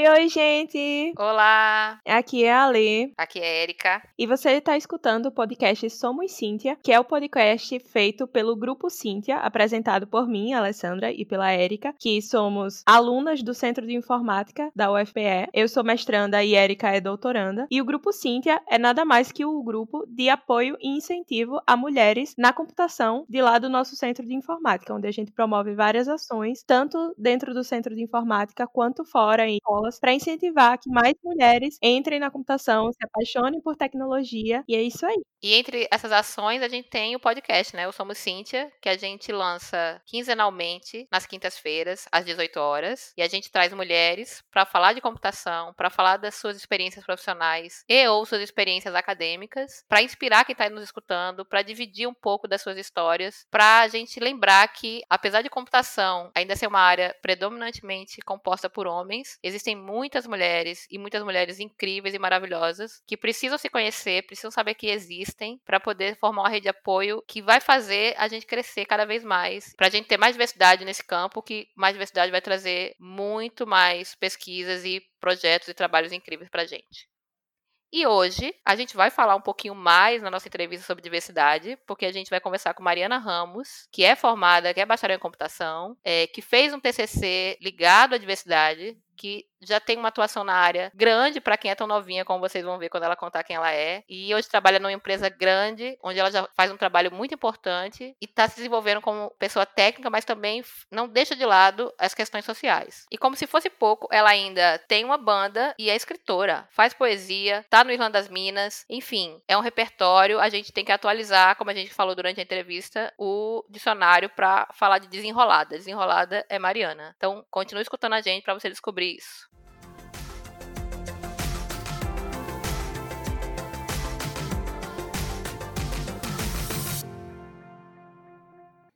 Oi, oi, gente! Olá, Aqui é a Lê. aqui é Erika. E você está escutando o podcast Somos Cíntia, que é o podcast feito pelo Grupo Cíntia, apresentado por mim, Alessandra, e pela Érica, que somos alunas do Centro de Informática da UFPE. Eu sou mestranda e Érica é doutoranda. E o Grupo Cíntia é nada mais que o grupo de apoio e incentivo a mulheres na computação de lá do nosso Centro de Informática, onde a gente promove várias ações, tanto dentro do Centro de Informática quanto fora em escolas, para incentivar que mais mulheres entrem na computação, se apaixonem por tecnologia, e é isso aí. E entre essas ações, a gente tem o podcast, né? O Somos Cíntia, que a gente lança quinzenalmente nas quintas-feiras, às 18 horas. E a gente traz mulheres para falar de computação, para falar das suas experiências profissionais e ou suas experiências acadêmicas, para inspirar quem está nos escutando, para dividir um pouco das suas histórias, para a gente lembrar que, apesar de computação ainda ser uma área predominantemente composta por homens, existem muitas mulheres e muitas mulheres incríveis e maravilhosas que precisam se conhecer, precisam saber que existem para poder formar uma rede de apoio que vai fazer a gente crescer cada vez mais, para a gente ter mais diversidade nesse campo, que mais diversidade vai trazer muito mais pesquisas e projetos e trabalhos incríveis para a gente. E hoje a gente vai falar um pouquinho mais na nossa entrevista sobre diversidade, porque a gente vai conversar com Mariana Ramos, que é formada, que é bacharel em computação, é, que fez um TCC ligado à diversidade, que já tem uma atuação na área grande para quem é tão novinha, como vocês vão ver quando ela contar quem ela é. E hoje trabalha numa empresa grande, onde ela já faz um trabalho muito importante e está se desenvolvendo como pessoa técnica, mas também não deixa de lado as questões sociais. E como se fosse pouco, ela ainda tem uma banda e é escritora, faz poesia, tá no Irlanda das Minas, enfim, é um repertório. A gente tem que atualizar, como a gente falou durante a entrevista, o dicionário para falar de desenrolada. Desenrolada é Mariana. Então, continue escutando a gente para você descobrir isso.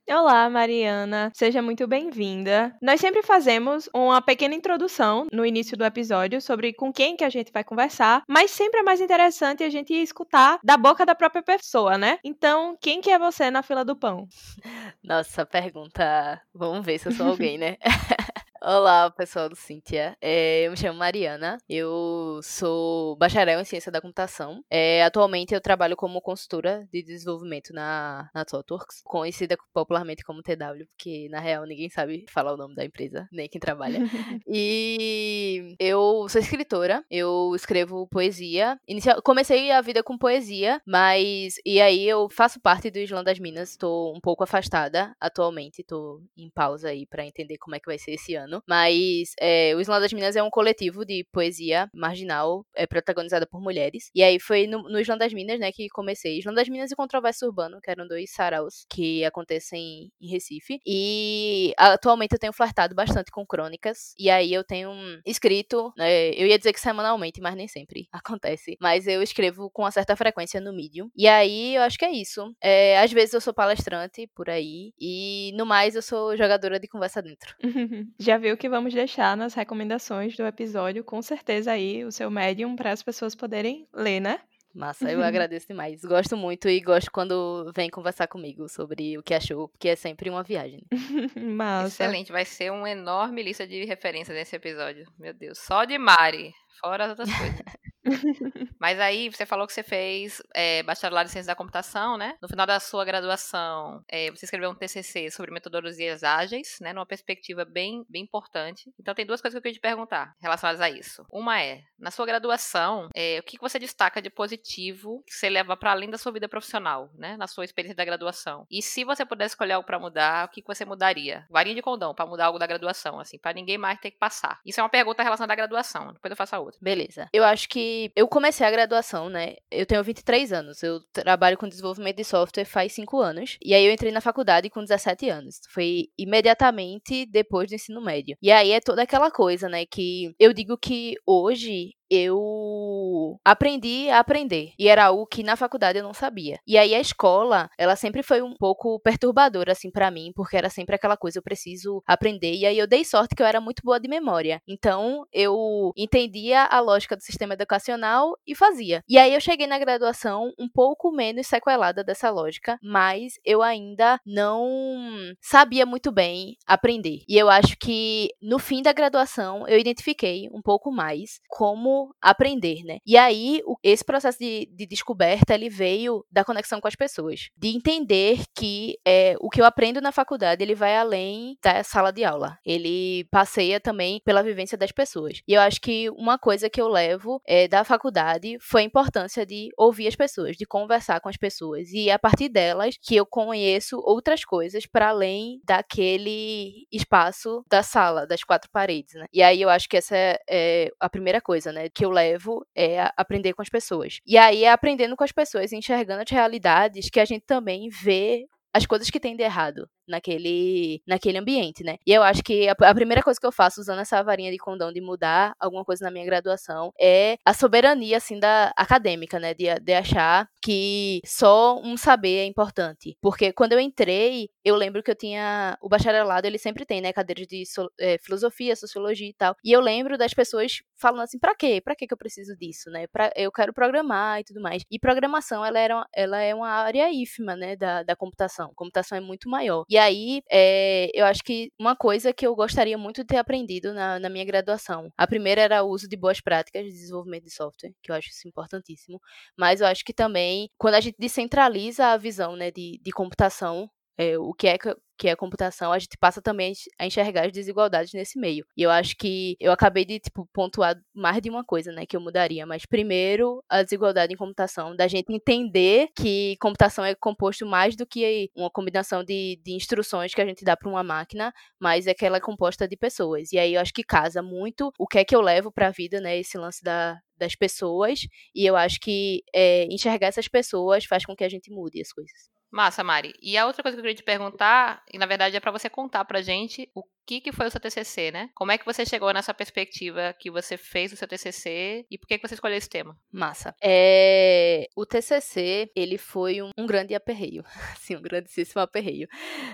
Olá, Mariana. Seja muito bem-vinda. Nós sempre fazemos uma pequena introdução no início do episódio sobre com quem que a gente vai conversar, mas sempre é mais interessante a gente escutar da boca da própria pessoa, né? Então, quem que é você na fila do pão? Nossa, pergunta. Vamos ver se eu sou alguém, né? Olá, pessoal do Cíntia. É, eu me chamo Mariana. Eu sou bacharel em ciência da computação. É, atualmente eu trabalho como consultora de desenvolvimento na, na ThoughtWorks, conhecida popularmente como TW, porque na real ninguém sabe falar o nome da empresa, nem quem trabalha. e eu sou escritora. Eu escrevo poesia. Inicial, comecei a vida com poesia, mas e aí eu faço parte do Islã das Minas. Estou um pouco afastada atualmente. Estou em pausa aí para entender como é que vai ser esse ano. Mas é, o Islã das Minas é um coletivo de poesia marginal, é protagonizada por mulheres. E aí foi no, no Islã das Minas, né, que comecei. Islã das Minas e Controvérsia Urbano, que eram dois saraus que acontecem em Recife. E atualmente eu tenho flertado bastante com crônicas. E aí eu tenho escrito, né, eu ia dizer que semanalmente, mas nem sempre acontece. Mas eu escrevo com uma certa frequência no Medium. E aí eu acho que é isso. É, às vezes eu sou palestrante por aí. E no mais eu sou jogadora de conversa dentro. Já viu que vamos deixar nas recomendações do episódio, com certeza aí o seu médium para as pessoas poderem ler, né? Massa, eu agradeço demais. Gosto muito e gosto quando vem conversar comigo sobre o que achou, porque é sempre uma viagem. Massa. Excelente, vai ser uma enorme lista de referências nesse episódio. Meu Deus, só de Mari, fora as outras coisas. Mas aí você falou que você fez é, bacharelado em ciência da computação, né? No final da sua graduação, é, você escreveu um TCC sobre metodologias ágeis, né? Numa perspectiva bem, bem importante. Então tem duas coisas que eu queria te perguntar relacionadas a isso. Uma é, na sua graduação, é, o que você destaca de positivo que você leva para além da sua vida profissional, né? Na sua experiência da graduação. E se você pudesse escolher algo para mudar, o que você mudaria? Varinha de condão para mudar algo da graduação, assim, para ninguém mais ter que passar. Isso é uma pergunta relacionada à graduação. Depois eu faço a outra. Beleza. Eu acho que eu comecei a graduação, né? Eu tenho 23 anos. Eu trabalho com desenvolvimento de software faz 5 anos. E aí eu entrei na faculdade com 17 anos. Foi imediatamente depois do ensino médio. E aí é toda aquela coisa, né? Que eu digo que hoje eu aprendi a aprender. E era algo que na faculdade eu não sabia. E aí a escola, ela sempre foi um pouco perturbadora, assim, para mim, porque era sempre aquela coisa, eu preciso aprender. E aí eu dei sorte que eu era muito boa de memória. Então eu entendia a lógica do sistema educacional e fazia. E aí eu cheguei na graduação um pouco menos sequelada dessa lógica, mas eu ainda não sabia muito bem aprender. E eu acho que no fim da graduação eu identifiquei um pouco mais como aprender, né? E aí esse processo de, de descoberta ele veio da conexão com as pessoas, de entender que é, o que eu aprendo na faculdade ele vai além da sala de aula, ele passeia também pela vivência das pessoas. E eu acho que uma coisa que eu levo é, da faculdade foi a importância de ouvir as pessoas, de conversar com as pessoas e a partir delas que eu conheço outras coisas para além daquele espaço da sala, das quatro paredes, né? E aí eu acho que essa é, é a primeira coisa, né, que eu levo é aprender com as pessoas. E aí é aprendendo com as pessoas, enxergando as realidades que a gente também vê as coisas que tem de errado naquele, naquele ambiente, né? E eu acho que a, a, primeira coisa que eu faço usando essa varinha de condão de mudar alguma coisa na minha graduação é a soberania, assim, da acadêmica, né? De, de achar que só um saber é importante. Porque quando eu entrei, eu lembro que eu tinha o bacharelado, ele sempre tem, né? Cadeiras de so, é, filosofia, sociologia e tal. E eu lembro das pessoas falando assim, pra quê? Pra quê que eu preciso disso, né? Pra, eu quero programar e tudo mais. E programação, ela, era, ela é uma área ínfima, né? Da, da computação. computação é muito maior. E aí, é, eu acho que uma coisa que eu gostaria muito de ter aprendido na, na minha graduação. A primeira era o uso de boas práticas de desenvolvimento de software, que eu acho isso importantíssimo. Mas eu acho que também, quando a gente descentraliza a visão né, de, de computação, é, o que é que é computação, a gente passa também a enxergar as desigualdades nesse meio. E eu acho que eu acabei de, tipo, pontuar mais de uma coisa, né, que eu mudaria. Mas primeiro, a desigualdade em computação, da gente entender que computação é composto mais do que uma combinação de, de instruções que a gente dá para uma máquina, mas é que ela é composta de pessoas. E aí eu acho que casa muito o que é que eu levo para a vida, né, esse lance da, das pessoas. E eu acho que é, enxergar essas pessoas faz com que a gente mude as coisas. Massa, Mari. E a outra coisa que eu queria te perguntar, e na verdade é para você contar pra gente o que, que foi o seu TCC, né? Como é que você chegou nessa perspectiva que você fez o seu TCC e por que, que você escolheu esse tema? Massa. É... O TCC, ele foi um, um grande aperreio. Assim, um grandíssimo aperreio,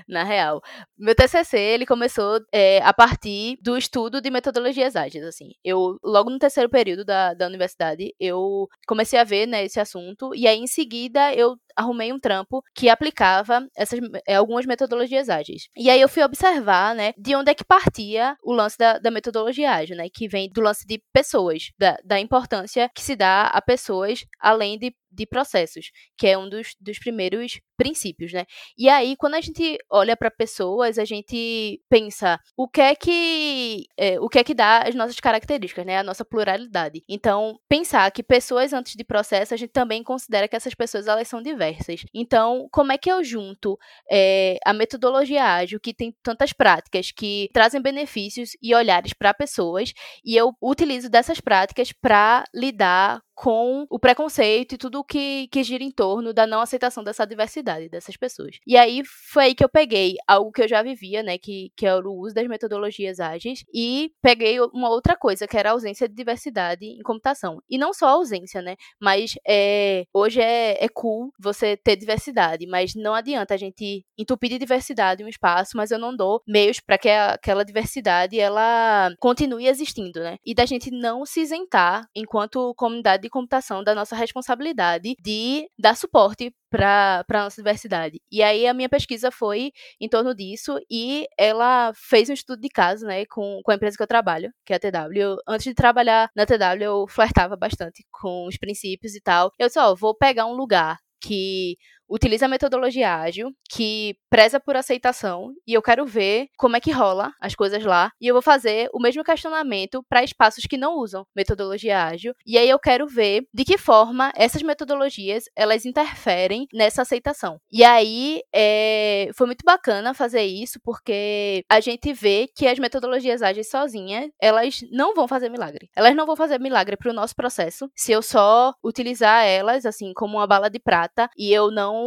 na real. Meu TCC, ele começou é, a partir do estudo de metodologias ágeis, assim. Eu, logo no terceiro período da, da universidade, eu comecei a ver, né, esse assunto e aí, em seguida, eu arrumei um trampo que aplicava essas é, algumas metodologias ágeis. E aí eu fui observar, né, de onde é que partia o lance da, da metodologia ágil, né, que vem do lance de pessoas, da, da importância que se dá a pessoas além de de processos, que é um dos, dos primeiros princípios, né? E aí, quando a gente olha para pessoas, a gente pensa o que é que é, o que é que dá as nossas características, né? A nossa pluralidade. Então, pensar que pessoas antes de processo, a gente também considera que essas pessoas elas são diversas. Então, como é que eu junto é, a metodologia ágil, que tem tantas práticas que trazem benefícios e olhares para pessoas, e eu utilizo dessas práticas para lidar com o preconceito e tudo que, que gira em torno da não aceitação dessa diversidade dessas pessoas. E aí foi aí que eu peguei algo que eu já vivia, né, que, que era o uso das metodologias ágeis, e peguei uma outra coisa, que era a ausência de diversidade em computação. E não só a ausência, né, mas é, hoje é, é cool você ter diversidade, mas não adianta a gente entupir de diversidade um espaço, mas eu não dou meios para que aquela diversidade ela continue existindo, né, e da gente não se isentar enquanto comunidade de computação da nossa responsabilidade de dar suporte para a nossa diversidade. E aí a minha pesquisa foi em torno disso e ela fez um estudo de caso, né, com, com a empresa que eu trabalho, que é a TW. Antes de trabalhar na TW, eu flertava bastante com os princípios e tal. Eu só vou pegar um lugar que utiliza a metodologia ágil, que preza por aceitação, e eu quero ver como é que rola as coisas lá, e eu vou fazer o mesmo questionamento para espaços que não usam metodologia ágil, e aí eu quero ver de que forma essas metodologias elas interferem nessa aceitação. E aí é, foi muito bacana fazer isso, porque a gente vê que as metodologias ágeis sozinhas, elas não vão fazer milagre. Elas não vão fazer milagre para o nosso processo se eu só utilizar elas assim como uma bala de prata e eu não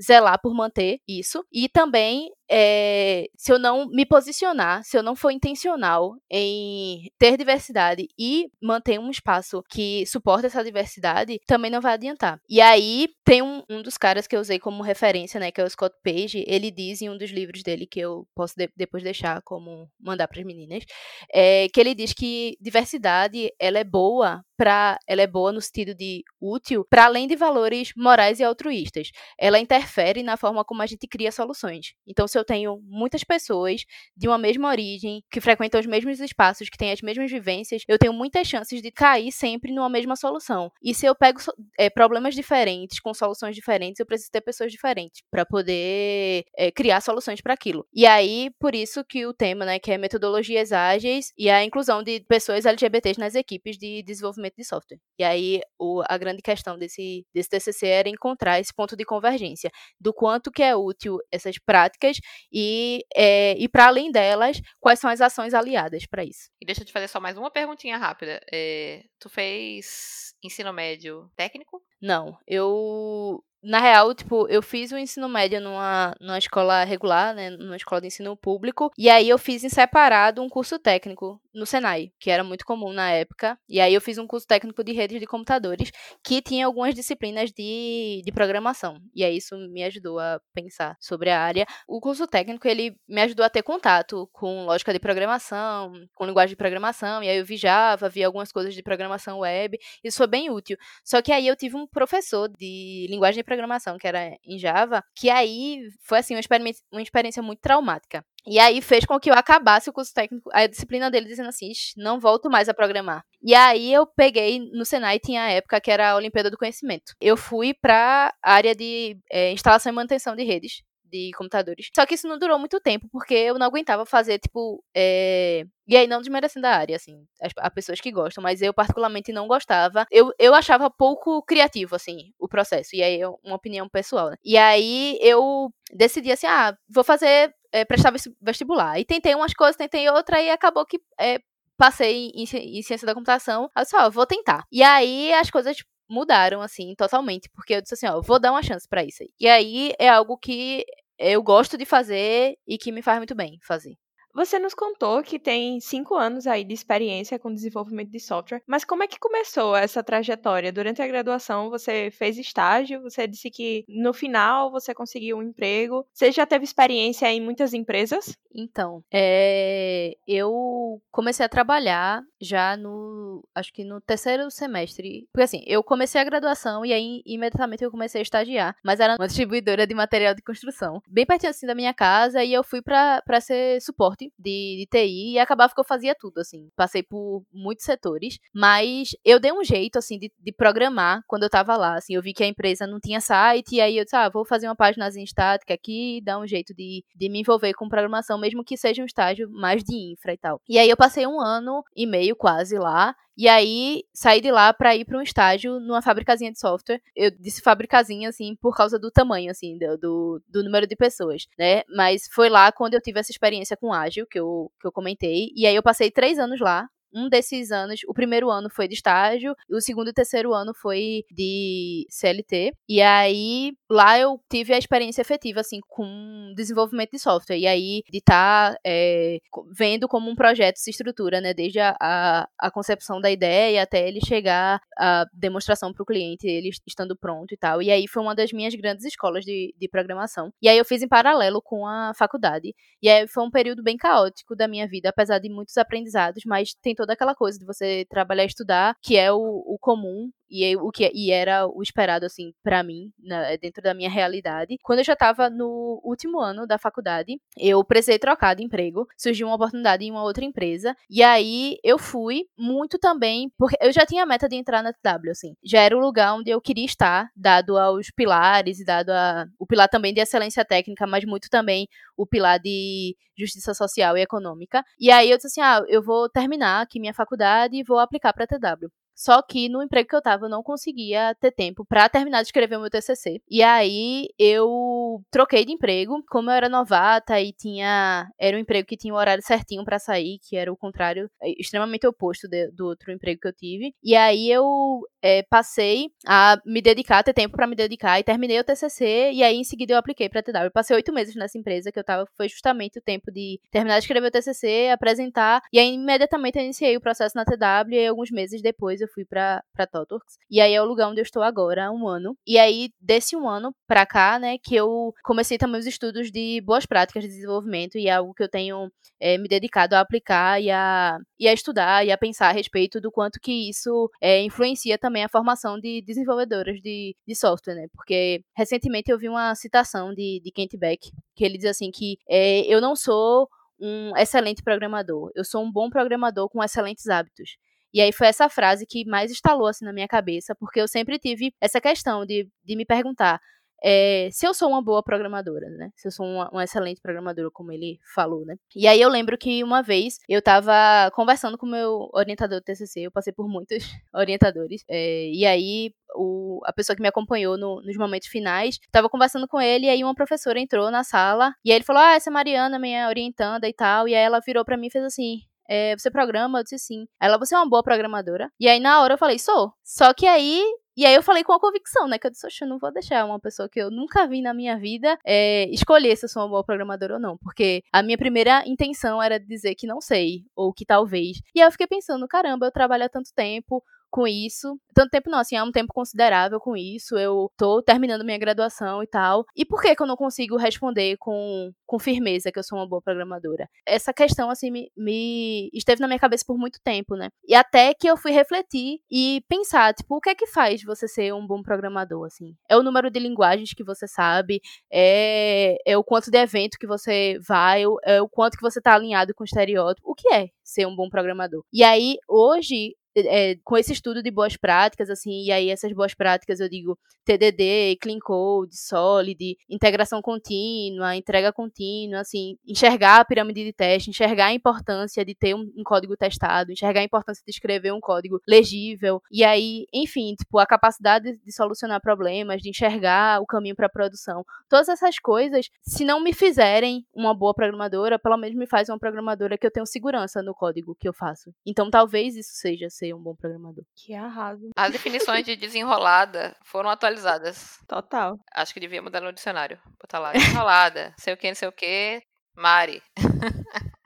zelar por manter isso. E também é, se eu não me posicionar, se eu não for intencional em ter diversidade e manter um espaço que suporta essa diversidade, também não vai adiantar. E aí tem um, um dos caras que eu usei como referência, né, que é o Scott Page, ele diz em um dos livros dele que eu posso de, depois deixar como mandar para as meninas, é, que ele diz que diversidade ela é boa para ela é boa no sentido de útil para além de valores morais e altruístas. Ela interfere na forma como a gente cria soluções. Então, se eu tenho muitas pessoas de uma mesma origem, que frequentam os mesmos espaços, que têm as mesmas vivências, eu tenho muitas chances de cair sempre numa mesma solução. E se eu pego é, problemas diferentes, com soluções diferentes, eu preciso ter pessoas diferentes para poder é, criar soluções para aquilo. E aí, por isso que o tema, né, que é metodologias ágeis e a inclusão de pessoas LGBTs nas equipes de desenvolvimento de software. E aí o, a grande questão desse, desse TCC era encontrar esse ponto de convergência do quanto que é útil essas práticas e, é, e para além delas, quais são as ações aliadas para isso. E deixa eu te fazer só mais uma perguntinha rápida. É, tu fez ensino médio técnico? Não, eu na real, tipo, eu fiz o ensino médio numa, numa escola regular, né, numa escola de ensino público, e aí eu fiz em separado um curso técnico no Senai, que era muito comum na época, e aí eu fiz um curso técnico de redes de computadores, que tinha algumas disciplinas de, de programação, e aí isso me ajudou a pensar sobre a área. O curso técnico, ele me ajudou a ter contato com lógica de programação, com linguagem de programação, e aí eu vi Java, vi algumas coisas de programação web, isso foi bem útil. Só que aí eu tive um professor de linguagem de programação, que era em Java, que aí foi assim uma experiência, uma experiência muito traumática. E aí fez com que eu acabasse o curso técnico, a disciplina dele dizendo assim, não volto mais a programar. E aí eu peguei no Senai, tinha a época que era a Olimpíada do Conhecimento. Eu fui para a área de é, instalação e manutenção de redes de computadores. Só que isso não durou muito tempo, porque eu não aguentava fazer, tipo, é... E aí, não desmerecendo a área, assim, as, as, pessoas que gostam, mas eu particularmente não gostava. Eu, eu achava pouco criativo, assim, o processo. E aí, uma opinião pessoal, né? E aí, eu decidi assim, ah, vou fazer, é, prestar vestibular. E tentei umas coisas, tentei outra, e acabou que é, passei em, em, ciência da computação. Eu disse, ó, vou tentar. E aí, as coisas mudaram, assim, totalmente. Porque eu disse assim, ó, vou dar uma chance para isso aí. E aí é algo que eu gosto de fazer e que me faz muito bem fazer. Você nos contou que tem cinco anos aí de experiência com desenvolvimento de software, mas como é que começou essa trajetória? Durante a graduação você fez estágio, você disse que no final você conseguiu um emprego. Você já teve experiência em muitas empresas? Então, é, eu comecei a trabalhar já no, acho que no terceiro semestre, porque assim, eu comecei a graduação e aí imediatamente eu comecei a estagiar, mas era uma distribuidora de material de construção, bem pertinho assim da minha casa e eu fui para ser suporte de, de TI e acabava que eu fazia tudo, assim. Passei por muitos setores, mas eu dei um jeito, assim, de, de programar quando eu tava lá, assim. Eu vi que a empresa não tinha site e aí eu disse, ah, vou fazer uma página estática aqui, dar um jeito de, de me envolver com programação, mesmo que seja um estágio mais de infra e tal. E aí eu passei um ano e meio quase lá e aí saí de lá para ir para um estágio numa fabricazinha de software. Eu disse fabricazinha assim por causa do tamanho assim do, do número de pessoas, né? Mas foi lá quando eu tive essa experiência com ágil que eu que eu comentei. E aí eu passei três anos lá um desses anos, o primeiro ano foi de estágio, o segundo e terceiro ano foi de CLT. E aí, lá eu tive a experiência efetiva, assim, com desenvolvimento de software. E aí, de estar tá, é, vendo como um projeto se estrutura, né? Desde a, a, a concepção da ideia até ele chegar à demonstração para o cliente, ele estando pronto e tal. E aí, foi uma das minhas grandes escolas de, de programação. E aí, eu fiz em paralelo com a faculdade. E aí, foi um período bem caótico da minha vida, apesar de muitos aprendizados, mas tem toda aquela coisa de você trabalhar e estudar, que é o, o comum e o que e era o esperado assim para mim né, dentro da minha realidade. Quando eu já estava no último ano da faculdade eu precisei trocar de emprego. Surgiu uma oportunidade em uma outra empresa. E aí eu fui muito também porque eu já tinha a meta de entrar na TW assim. Já era o lugar onde eu queria estar dado aos pilares e dado a, o pilar também de excelência técnica mas muito também o pilar de justiça social e econômica. E aí eu disse assim ah eu vou terminar aqui minha faculdade e vou aplicar para TW Só que no emprego que eu tava, eu não conseguia ter tempo para terminar de escrever o meu TCC. E aí eu troquei de emprego, como eu era novata e tinha era um emprego que tinha o um horário certinho para sair, que era o contrário, é, extremamente oposto de, do outro emprego que eu tive. E aí eu é, passei a me dedicar, ter tempo para me dedicar e terminei o TCC e aí em seguida eu apliquei para TW. Eu passei oito meses nessa empresa que eu tava, foi justamente o tempo de terminar de escrever o TCC, apresentar e aí imediatamente eu iniciei o processo na TW e alguns meses depois eu fui para para Totorx. E aí é o lugar onde eu estou agora há um ano. E aí desse um ano para cá, né, que eu comecei também os estudos de boas práticas de desenvolvimento e é algo que eu tenho é, me dedicado a aplicar e a, e a estudar e a pensar a respeito do quanto que isso é, influencia também a formação de desenvolvedores de, de software, né? Porque recentemente eu vi uma citação de, de Kent Beck, que ele diz assim que é, eu não sou um excelente programador, eu sou um bom programador com excelentes hábitos. E aí foi essa frase que mais instalou assim na minha cabeça, porque eu sempre tive essa questão de, de me perguntar é, se eu sou uma boa programadora, né? Se eu sou uma, uma, excelente programadora, como ele falou, né? E aí eu lembro que uma vez eu tava conversando com meu orientador do TCC, eu passei por muitos orientadores, é, e aí o, a pessoa que me acompanhou no, nos momentos finais, tava conversando com ele, e aí uma professora entrou na sala, e aí ele falou, ah, essa é Mariana, minha orientanda e tal, e aí ela virou para mim e fez assim, é, você programa? Eu disse sim. Ela, você é uma boa programadora? E aí na hora eu falei, sou. Só que aí e aí eu falei com a convicção, né? Que eu disse, eu não vou deixar uma pessoa que eu nunca vi na minha vida é, escolher se eu sou uma boa programadora ou não. Porque a minha primeira intenção era dizer que não sei, ou que talvez. E aí eu fiquei pensando, caramba, eu trabalho há tanto tempo, com isso. Tanto tempo não, assim, há um tempo considerável com isso. Eu tô terminando minha graduação e tal. E por que que eu não consigo responder com, com firmeza que eu sou uma boa programadora? Essa questão, assim, me, me esteve na minha cabeça por muito tempo, né? E até que eu fui refletir e pensar, tipo, o que é que faz você ser um bom programador, assim? É o número de linguagens que você sabe? É, é o quanto de evento que você vai? É o quanto que você tá alinhado com o estereótipo? O que é ser um bom programador? E aí, hoje, é, com esse estudo de boas práticas, assim, e aí essas boas práticas eu digo TDD, Clean Code, Solid, integração contínua, entrega contínua, assim, enxergar a pirâmide de teste, enxergar a importância de ter um, um código testado, enxergar a importância de escrever um código legível, e aí, enfim, tipo, a capacidade de, de solucionar problemas, de enxergar o caminho para a produção. Todas essas coisas, se não me fizerem uma boa programadora, pelo menos me faz uma programadora que eu tenho segurança no código que eu faço. Então, talvez isso seja ser um bom programador. Que arraso. As definições de desenrolada foram atualizadas. Total. Acho que devia mudar no dicionário. Botar lá, desenrolada, sei o que, não sei o que, Mari.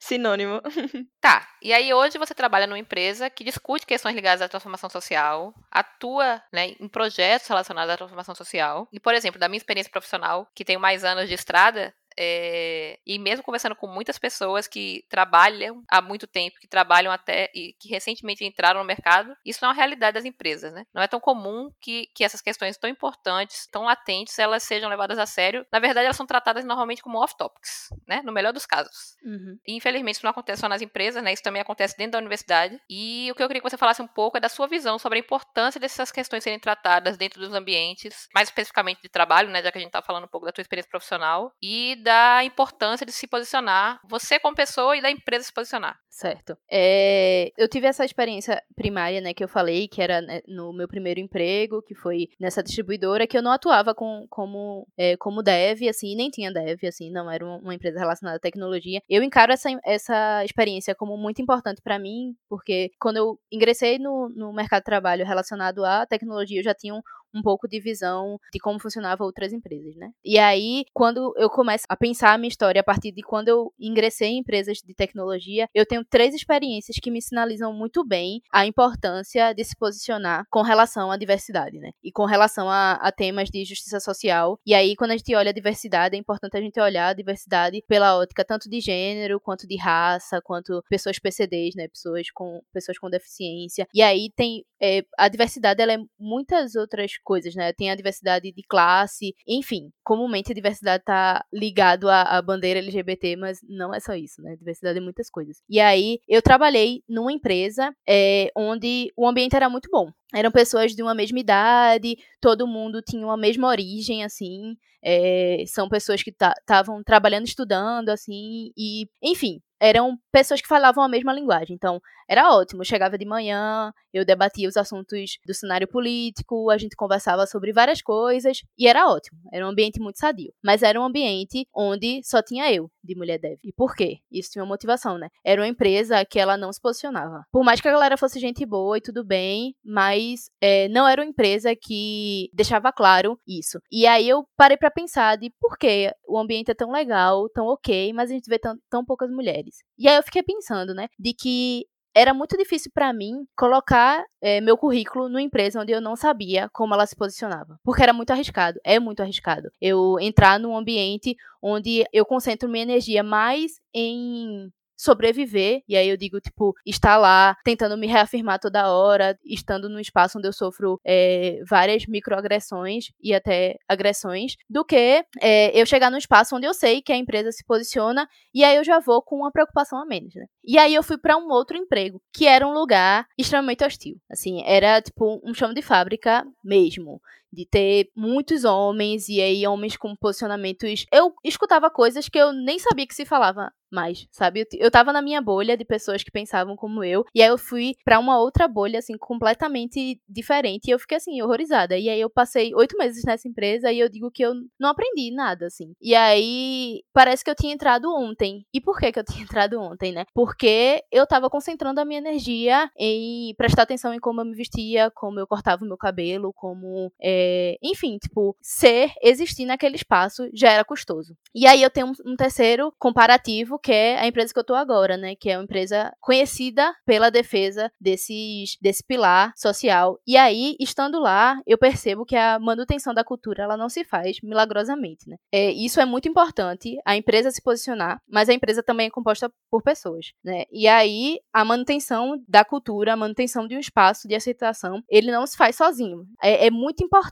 Sinônimo. Tá. E aí hoje você trabalha numa empresa que discute questões ligadas à transformação social, atua né, em projetos relacionados à transformação social. E, por exemplo, da minha experiência profissional, que tenho mais anos de estrada, é, e mesmo conversando com muitas pessoas que trabalham há muito tempo, que trabalham até e que recentemente entraram no mercado, isso não é uma realidade das empresas, né? Não é tão comum que, que essas questões tão importantes, tão latentes, elas sejam levadas a sério. Na verdade, elas são tratadas normalmente como off-topics, né? No melhor dos casos. Uhum. E, infelizmente, isso não acontece só nas empresas, né? Isso também acontece dentro da universidade. E o que eu queria que você falasse um pouco é da sua visão sobre a importância dessas questões serem tratadas dentro dos ambientes, mais especificamente de trabalho, né? Já que a gente tá falando um pouco da tua experiência profissional, e da importância de se posicionar, você como pessoa e da empresa se posicionar. Certo. É, eu tive essa experiência primária, né, que eu falei, que era né, no meu primeiro emprego, que foi nessa distribuidora, que eu não atuava com, como, é, como dev, assim, nem tinha dev, assim, não era uma empresa relacionada à tecnologia. Eu encaro essa, essa experiência como muito importante para mim, porque quando eu ingressei no, no mercado de trabalho relacionado à tecnologia, eu já tinha um, um pouco de visão de como funcionava outras empresas, né? E aí, quando eu começo a pensar a minha história a partir de quando eu ingressei em empresas de tecnologia, eu tenho três experiências que me sinalizam muito bem a importância de se posicionar com relação à diversidade, né? E com relação a, a temas de justiça social. E aí, quando a gente olha a diversidade, é importante a gente olhar a diversidade pela ótica tanto de gênero, quanto de raça, quanto pessoas PCDs, né? Pessoas com, pessoas com deficiência. E aí tem é, a diversidade, ela é muitas outras coisas, né? Tem a diversidade de classe, enfim. Comumente a diversidade tá ligado à, à bandeira LGBT, mas não é só isso, né? Diversidade é muitas coisas. E aí, eu trabalhei numa empresa é, onde o ambiente era muito bom. Eram pessoas de uma mesma idade, todo mundo tinha uma mesma origem, assim. É, são pessoas que estavam trabalhando, estudando, assim, e, enfim, eram pessoas que falavam a mesma linguagem. Então, era ótimo. Eu chegava de manhã, eu debatia os assuntos do cenário político, a gente conversava sobre várias coisas e era ótimo. Era um ambiente muito sadio. Mas era um ambiente onde só tinha eu de mulher dev. E por quê? Isso tinha uma motivação, né? Era uma empresa que ela não se posicionava. Por mais que a galera fosse gente boa e tudo bem, mas é, não era uma empresa que deixava claro isso. E aí eu parei para pensar de por que o ambiente é tão legal, tão ok, mas a gente vê tão, tão poucas mulheres. E aí eu fiquei pensando, né, de que era muito difícil para mim colocar é, meu currículo numa empresa onde eu não sabia como ela se posicionava. Porque era muito arriscado, é muito arriscado. Eu entrar num ambiente onde eu concentro minha energia mais em sobreviver. E aí eu digo, tipo, estar lá tentando me reafirmar toda hora, estando num espaço onde eu sofro é, várias microagressões e até agressões, do que é, eu chegar num espaço onde eu sei que a empresa se posiciona e aí eu já vou com uma preocupação a menos, né? E aí eu fui para um outro emprego, que era um lugar extremamente hostil. Assim, era tipo um chão de fábrica mesmo de ter muitos homens e aí homens com posicionamentos. Eu escutava coisas que eu nem sabia que se falava mais, sabe? Eu, tava na minha bolha de pessoas que pensavam como eu, e aí eu fui para uma outra bolha, assim, completamente diferente, e eu fiquei, assim, horrorizada. E aí eu passei oito meses nessa empresa e eu digo que eu não aprendi nada, assim. E aí parece que eu tinha entrado ontem. E por que que eu tinha entrado ontem, né? Porque eu tava concentrando a minha energia em prestar atenção em como eu me vestia, como eu cortava o meu cabelo, como. É... enfim, tipo, ser, existir naquele espaço já era custoso. E aí eu tenho um, um terceiro comparativo que é a empresa que eu tô agora, né? Que é uma empresa conhecida pela defesa desses, desse pilar social. E aí, estando lá, eu percebo que a manutenção da cultura ela não se faz milagrosamente, né? É, isso é muito importante, a empresa se posicionar, mas a empresa também é composta por pessoas, né? E aí, a manutenção da cultura, a manutenção de um espaço de aceitação, ele não se faz sozinho. É, é muito importante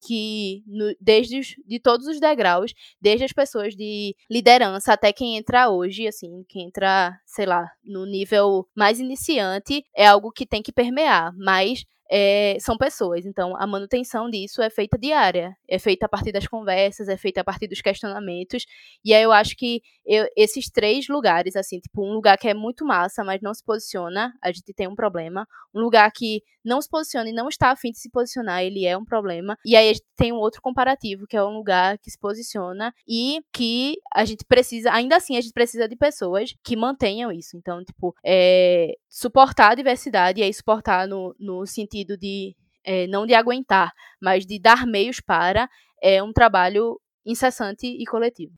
que, no, desde os, de todos os degraus, desde as pessoas de liderança até quem entra hoje, assim, que entra, sei lá, no nível mais iniciante, é algo que tem que permear, mas é, são pessoas. Então, a manutenção disso é feita diária, é feita a partir das conversas, é feita a partir dos questionamentos. E aí eu acho que eu, esses três lugares, assim, tipo, um lugar que é muito massa, mas não se posiciona, a gente tem um problema. Um lugar que não se posiciona e não está afim de se posicionar, ele é um problema. E aí a gente tem um outro comparativo, que é um lugar que se posiciona e que a gente precisa, ainda assim, a gente precisa de pessoas que mantenham isso. Então, tipo, é, suportar a diversidade, e aí suportar no, no sentido de é, não de aguentar, mas de dar meios para, é um trabalho incessante e coletivo.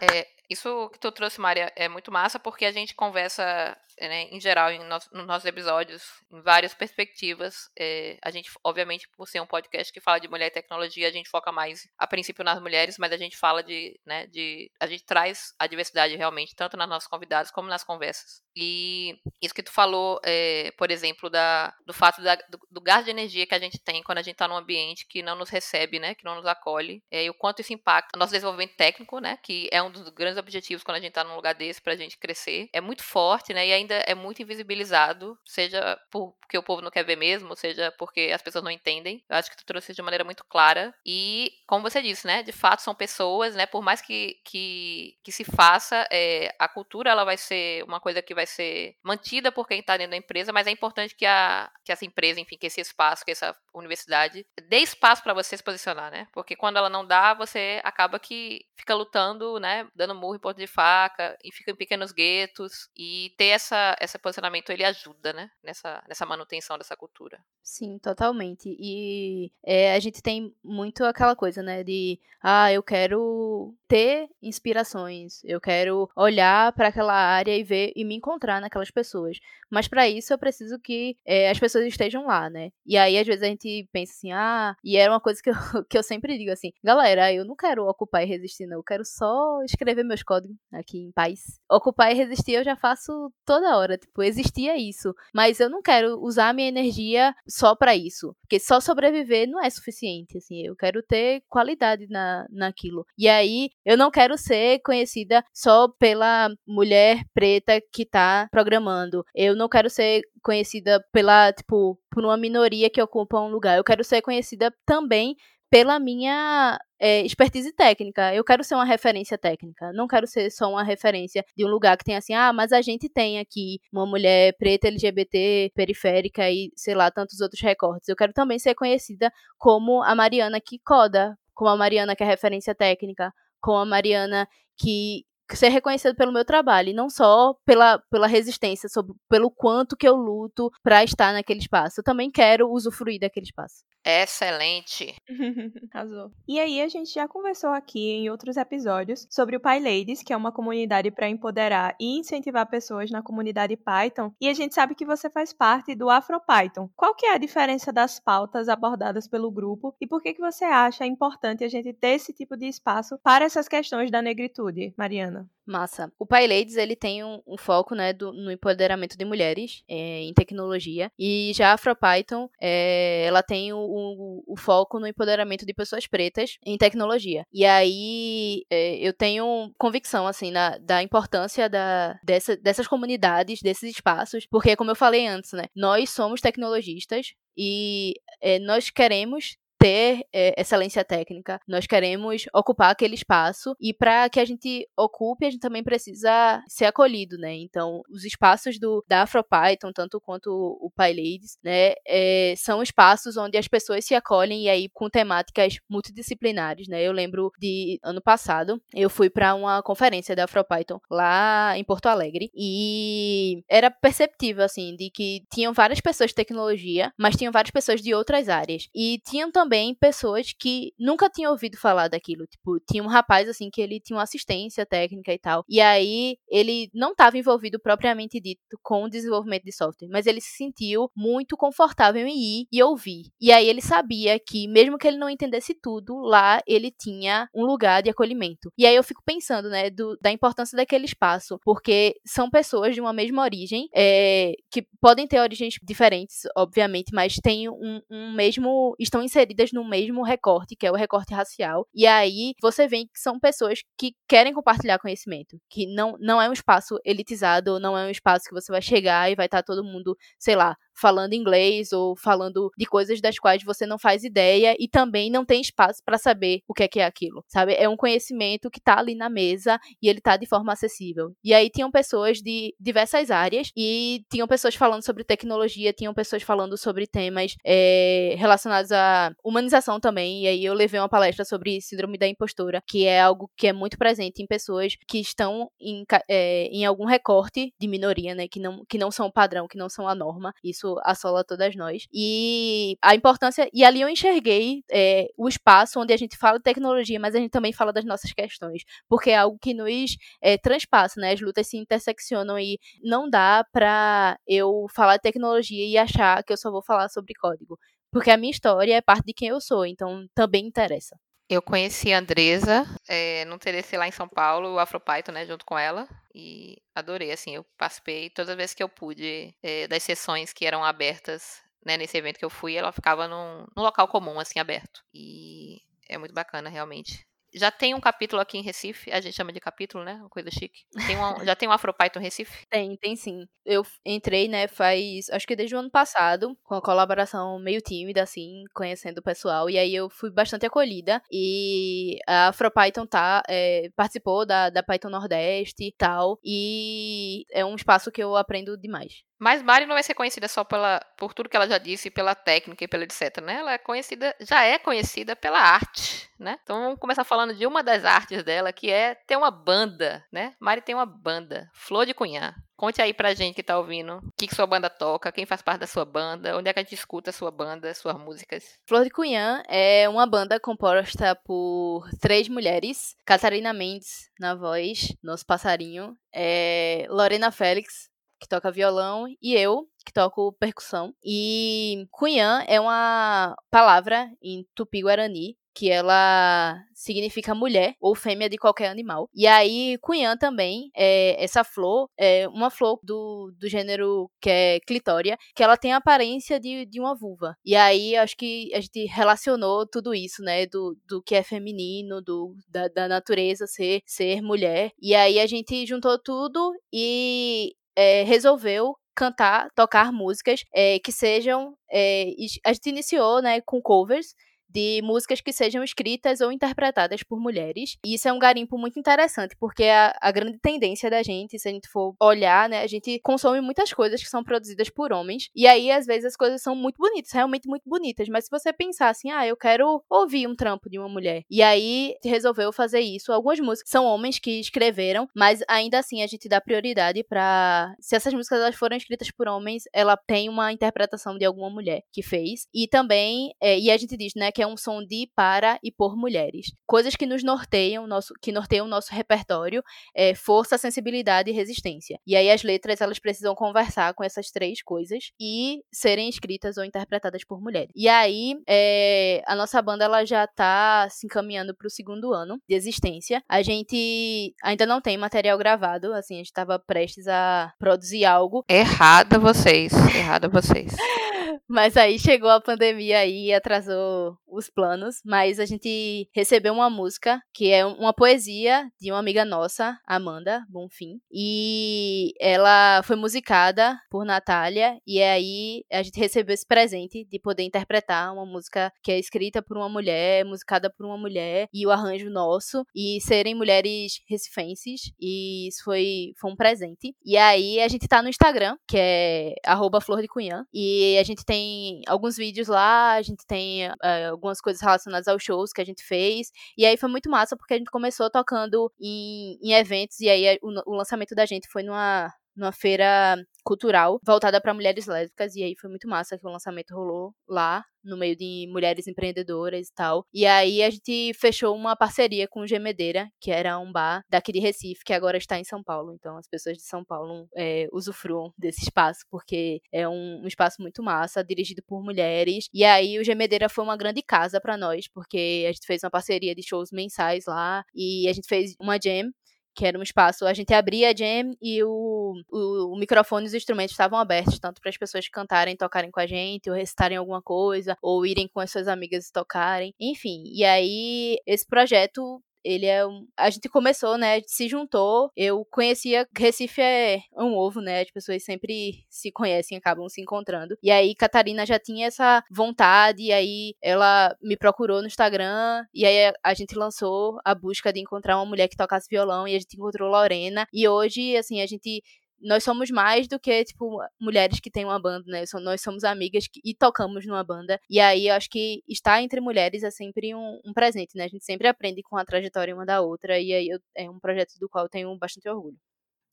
É, isso que tu trouxe, Maria, é muito massa porque a gente conversa né, em geral, em nos, nos nossos episódios, em várias perspectivas. É, a gente, obviamente, por ser um podcast que fala de mulher e tecnologia, a gente foca mais, a princípio, nas mulheres, mas a gente fala de, né, de. A gente traz a diversidade realmente, tanto nas nossas convidadas como nas conversas. E isso que tu falou, é, por exemplo, da, do fato da, do, do gás de energia que a gente tem quando a gente está num ambiente que não nos recebe, né, que não nos acolhe, é, e o quanto isso impacta o nosso desenvolvimento técnico, né, que é um dos grandes objetivos quando a gente está num lugar desse para a gente crescer. É muito forte, né, e ainda é muito invisibilizado, seja porque o povo não quer ver mesmo, seja porque as pessoas não entendem. Eu acho que tu trouxe de maneira muito clara. E, como você disse, né? De fato, são pessoas, né? Por mais que, que, que se faça, é, a cultura ela vai ser uma coisa que vai ser mantida por quem está dentro da empresa, mas é importante que, a, que essa empresa, enfim, que esse espaço, que essa universidade dê espaço para você se posicionar, né? Porque quando ela não dá, você acaba que fica lutando, né? Dando murro em ponto de faca, e fica em pequenos guetos. E ter essa esse posicionamento ele ajuda, né? Nessa, nessa manutenção dessa cultura. Sim, totalmente. E é, a gente tem muito aquela coisa, né? De, ah, eu quero ter inspirações, eu quero olhar para aquela área e ver e me encontrar naquelas pessoas. Mas para isso eu preciso que é, as pessoas estejam lá, né? E aí às vezes a gente gente pensa assim, ah, e era uma coisa que eu, que eu sempre digo assim, galera, eu não quero ocupar e resistir, não. Eu quero só escrever meus códigos aqui em paz. Ocupar e resistir eu já faço toda hora. Tipo, existia isso. Mas eu não quero usar a minha energia só para isso. Porque só sobreviver não é suficiente. Assim, eu quero ter qualidade na, naquilo. E aí, eu não quero ser conhecida só pela mulher preta que tá programando. Eu não quero ser conhecida pela, tipo, por uma minoria que ocupa um lugar. Eu quero ser conhecida também pela minha é, expertise técnica. Eu quero ser uma referência técnica. Não quero ser só uma referência de um lugar que tem assim, ah, mas a gente tem aqui uma mulher preta, LGBT, periférica e sei lá, tantos outros recortes. Eu quero também ser conhecida como a Mariana que coda, como a Mariana que é referência técnica, como a Mariana que ser reconhecido pelo meu trabalho, e não só pela, pela resistência, sobre, pelo quanto que eu luto para estar naquele espaço. Eu também quero usufruir daquele espaço. Excelente. Arrasou. E aí, a gente já conversou aqui em outros episódios sobre o PyLadies, que é uma comunidade para empoderar e incentivar pessoas na comunidade Python. E a gente sabe que você faz parte do AfroPython. Qual que é a diferença das pautas abordadas pelo grupo e por que, que você acha importante a gente ter esse tipo de espaço para essas questões da negritude, Mariana? Massa. O PyLadies, ele tem um, um foco, né, do, no empoderamento de mulheres é, em tecnologia. E já a AfroPython, é, ela tem o, o, o, foco no empoderamento de pessoas pretas em tecnologia. E aí, é, eu tenho convicção, assim, na, da importância da, dessa, dessas comunidades, desses espaços. Porque, como eu falei antes, né, nós somos tecnologistas, e é, nós queremos ter é, excelência técnica, nós queremos ocupar aquele espaço e para que a gente ocupe, a gente também precisa ser acolhido, né? Então, os espaços do da AfroPython, tanto quanto o PyLadies, né, é, são espaços onde as pessoas se acolhem e aí com temáticas multidisciplinares, né? Eu lembro de ano passado, eu fui para uma conferência da AfroPython lá em Porto Alegre e era perceptível assim de que tinham várias pessoas de tecnologia, mas tinham várias pessoas de outras áreas e tinham também também pessoas que nunca tinham ouvido falar daquilo. Tipo, tinha um rapaz, assim, que ele tinha uma assistência técnica e tal. E aí, ele não estava envolvido propriamente dito com o desenvolvimento de software, mas ele se sentiu muito confortável em ir e ouvir. E aí, ele sabia que, mesmo que ele não entendesse tudo, lá ele tinha um lugar de acolhimento. E aí, eu fico pensando, né, do, da importância daquele espaço, porque são pessoas de uma mesma origem, é, que podem ter origens diferentes, obviamente, mas têm um, um mesmo. estão inseridas no mesmo recorte, que é o recorte racial. E aí você vê que são pessoas que querem compartilhar conhecimento, que não, não é um espaço elitizado, não é um espaço que você vai chegar e vai estar todo mundo, sei lá, falando inglês ou falando de coisas das quais você não faz ideia e também não tem espaço para saber o que é que é aquilo, sabe? É um conhecimento que tá ali na mesa e ele tá de forma acessível. E aí tinham pessoas de diversas áreas e tinham pessoas falando sobre tecnologia, tinham pessoas falando sobre temas é, relacionados à humanização também. E aí eu levei uma palestra sobre síndrome da impostora, que é algo que é muito presente em pessoas que estão em, é, em algum recorte de minoria, né? Que não, que não são o padrão, que não são a norma. Isso isso assola todas nós. E a importância. E ali eu enxerguei é, o espaço onde a gente fala de tecnologia, mas a gente também fala das nossas questões. Porque é algo que nos é, transpassa, né? As lutas se interseccionam e não dá pra eu falar de tecnologia e achar que eu só vou falar sobre código. Porque a minha história é parte de quem eu sou, então também interessa. Eu conheci a Andresa é, no TDC lá em São Paulo, o Afropython, né, junto com ela. E adorei, assim, eu participei todas as vezes que eu pude é, das sessões que eram abertas, né, nesse evento que eu fui, ela ficava num, num local comum, assim, aberto. E é muito bacana, realmente já tem um capítulo aqui em Recife, a gente chama de capítulo, né? Uma coisa chique. Tem um, já tem um AfroPython Recife? Tem, tem sim. Eu entrei, né, faz, acho que desde o ano passado, com a colaboração meio tímida, assim, conhecendo o pessoal, e aí eu fui bastante acolhida, e a AfroPython tá, é, participou da, da Python Nordeste e tal, e é um espaço que eu aprendo demais. Mas Mari não vai ser conhecida só pela, por tudo que ela já disse, pela técnica e pela etc, né? Ela é conhecida, já é conhecida pela arte, né? Então vamos começar falando de uma das artes dela, que é ter uma banda, né? Mari tem uma banda, Flor de Cunhã. Conte aí pra gente que tá ouvindo, o que, que sua banda toca, quem faz parte da sua banda, onde é que a gente escuta a sua banda, suas músicas. Flor de Cunhã é uma banda composta por três mulheres. Catarina Mendes na voz, nosso passarinho. É Lorena Félix que toca violão, e eu, que toco percussão. E Cunhã é uma palavra em tupi-guarani que ela significa mulher ou fêmea de qualquer animal. E aí, Cunhã também, é, essa flor, é uma flor do, do gênero que é clitória, que ela tem a aparência de, de uma vulva. E aí, acho que a gente relacionou tudo isso, né, do, do que é feminino, do, da, da natureza ser, ser mulher. E aí, a gente juntou tudo e é, resolveu cantar, tocar músicas é, que sejam. É, a gente iniciou né, com covers de músicas que sejam escritas ou interpretadas por mulheres. E isso é um garimpo muito interessante, porque a, a, grande tendência da gente, se a gente for olhar, né, a gente consome muitas coisas que são produzidas por homens. E aí, às vezes, as coisas são muito bonitas, realmente muito bonitas. Mas se você pensar assim, ah, eu quero ouvir um trampo de uma mulher. E aí resolveu fazer isso. Algumas músicas são homens que escreveram, mas ainda assim a gente dá prioridade para se essas músicas elas foram escritas por homens, ela tem uma interpretação de alguma mulher que fez. E também, é, e a gente diz, né, que é um som de, para e por mulheres. Coisas que nos norteiam, nosso, que norteiam o nosso repertório, é força, sensibilidade e resistência. E aí as letras, elas precisam conversar com essas três coisas e serem escritas ou interpretadas por mulheres. E aí, é, a nossa banda, ela já tá se encaminhando pro segundo ano de existência. A gente ainda não tem material gravado, assim, a gente tava prestes a produzir algo. Errada vocês, errada vocês. Mas aí chegou a pandemia aí e atrasou os planos. Mas a gente recebeu uma música que é uma poesia de uma amiga nossa, Amanda Bonfim. E ela foi musicada por Natália. E aí a gente recebeu esse presente de poder interpretar uma música que é escrita por uma mulher, musicada por uma mulher, e o arranjo nosso. E serem mulheres recifenses. E isso foi, foi um presente. E aí a gente tá no Instagram, que é arroba Flor de Cunhã. E a gente tem alguns vídeos lá, a gente tem uh, algumas coisas relacionadas aos shows que a gente fez. E aí foi muito massa, porque a gente começou tocando em, em eventos, e aí o, o lançamento da gente foi numa numa feira cultural voltada para mulheres lésbicas e aí foi muito massa que o lançamento rolou lá no meio de mulheres empreendedoras e tal. E aí a gente fechou uma parceria com o Gemedeira, que era um bar daqui de Recife, que agora está em São Paulo. Então as pessoas de São Paulo é, usufruam desse espaço, porque é um, um, espaço muito massa, dirigido por mulheres. E aí o Gemedeira foi uma grande casa para nós, porque a gente fez uma parceria de shows mensais lá e a gente fez uma jam que era um espaço, a gente abria a jam e o, o, o microfone e os instrumentos estavam abertos, tanto para as pessoas cantarem, tocarem com a gente, ou recitarem alguma coisa, ou irem com as suas amigas e tocarem, enfim. E aí, esse projeto ele é um. A gente começou, né? Se juntou. Eu conhecia. Recife é um ovo, né? As pessoas sempre se conhecem, acabam se encontrando. E aí, Catarina já tinha essa vontade. E aí, ela me procurou no Instagram. E aí, a gente lançou a busca de encontrar uma mulher que tocasse violão. E a gente encontrou Lorena. E hoje, assim, a gente nós somos mais do que, tipo, mulheres que têm uma banda, né? Nós somos amigas que, e tocamos numa banda. E aí eu acho que estar entre mulheres é sempre um, um presente, né? A gente sempre aprende com a trajetória uma da outra. E aí eu, é um projeto do qual eu tenho bastante orgulho.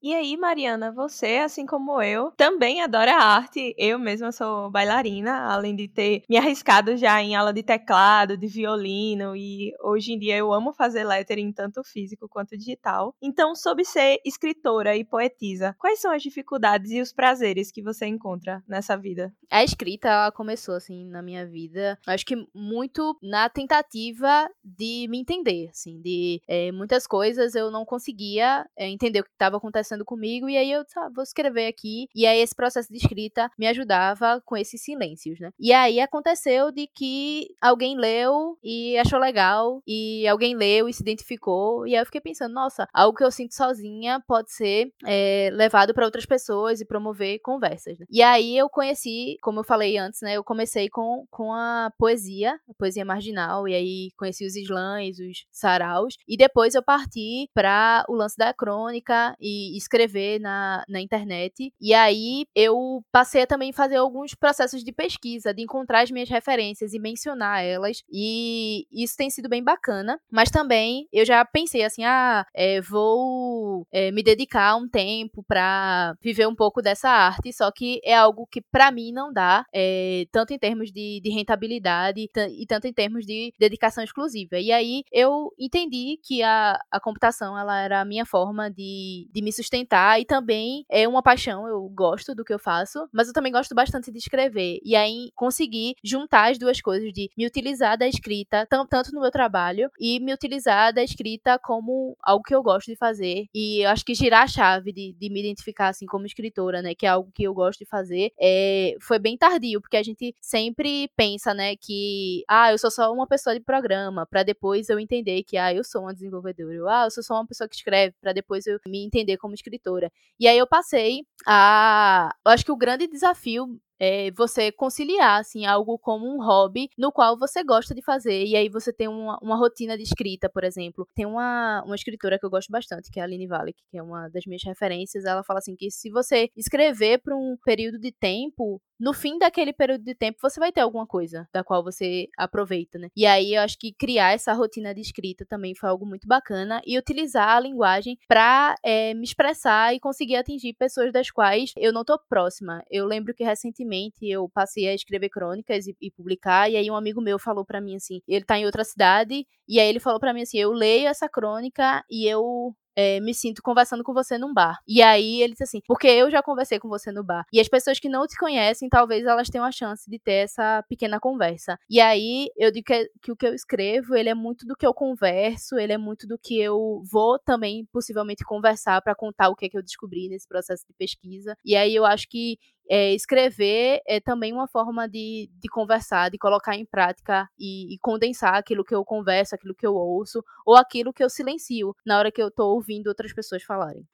E aí, Mariana, você, assim como eu, também adora arte. Eu mesma sou bailarina, além de ter me arriscado já em aula de teclado, de violino, e hoje em dia eu amo fazer lettering tanto físico quanto digital. Então, sobre ser escritora e poetisa, quais são as dificuldades e os prazeres que você encontra nessa vida? A escrita, ela começou, assim, na minha vida, acho que muito na tentativa de me entender, assim, de é, muitas coisas eu não conseguia é, entender o que estava acontecendo conversando comigo, e aí eu ah, vou escrever aqui. E aí esse processo de escrita me ajudava com esses silêncios, né? E aí aconteceu de que alguém leu e achou legal, e alguém leu e se identificou, e aí eu fiquei pensando, nossa, algo que eu sinto sozinha pode ser é, levado para outras pessoas e promover conversas. Né? E aí eu conheci, como eu falei antes, né? Eu comecei com, com a poesia, a poesia marginal, e aí conheci os slams, os saraus, e depois eu parti para o lance da crônica e escrever na, na internet. E aí eu passei a também fazer alguns processos de pesquisa, de encontrar as minhas referências e mencionar elas. E isso tem sido bem bacana. Mas também eu já pensei assim: ah, é, vou é, me dedicar um tempo para viver um pouco dessa arte. Só que é algo que para mim não dá, é, tanto em termos de, de rentabilidade e tanto em termos de dedicação exclusiva. E aí eu entendi que a, a computação ela era a minha forma de, de me sustentar sustentar e também é uma paixão, eu gosto do que eu faço, mas eu também gosto bastante de escrever. E aí conseguir juntar as duas coisas de me utilizar da escrita tanto no meu trabalho e me utilizar da escrita como algo que eu gosto de fazer. E eu acho que girar a chave de, de me identificar assim como escritora, né, que é algo que eu gosto de fazer, é, foi bem tardio, porque a gente sempre pensa, né, que ah, eu sou só uma pessoa de programa, para depois eu entender que ah, eu sou uma desenvolvedora, eu, ah, eu sou só uma pessoa que escreve, para depois eu me entender como escritora. E aí eu passei a, eu acho que o grande desafio é, você conciliar assim algo como um hobby no qual você gosta de fazer e aí você tem uma, uma rotina de escrita, por exemplo. Tem uma, uma escritora que eu gosto bastante, que é a Aline Valek, que é uma das minhas referências. Ela fala assim que se você escrever por um período de tempo, no fim daquele período de tempo você vai ter alguma coisa da qual você aproveita, né? E aí eu acho que criar essa rotina de escrita também foi algo muito bacana e utilizar a linguagem para é, me expressar e conseguir atingir pessoas das quais eu não tô próxima. Eu lembro que recentemente recentemente eu passei a escrever crônicas e, e publicar, e aí um amigo meu falou para mim assim, ele tá em outra cidade, e aí ele falou para mim assim, eu leio essa crônica e eu é, me sinto conversando com você num bar. E aí ele disse assim, porque eu já conversei com você no bar. E as pessoas que não te conhecem, talvez elas tenham a chance de ter essa pequena conversa. E aí eu digo que, que o que eu escrevo, ele é muito do que eu converso, ele é muito do que eu vou também possivelmente conversar para contar o que é que eu descobri nesse processo de pesquisa. E aí eu acho que é, escrever é também uma forma de, de conversar, de colocar em prática e, e, condensar aquilo que eu converso, aquilo que eu ouço, ou aquilo que eu silencio na hora que eu tô ouvindo outras pessoas falarem.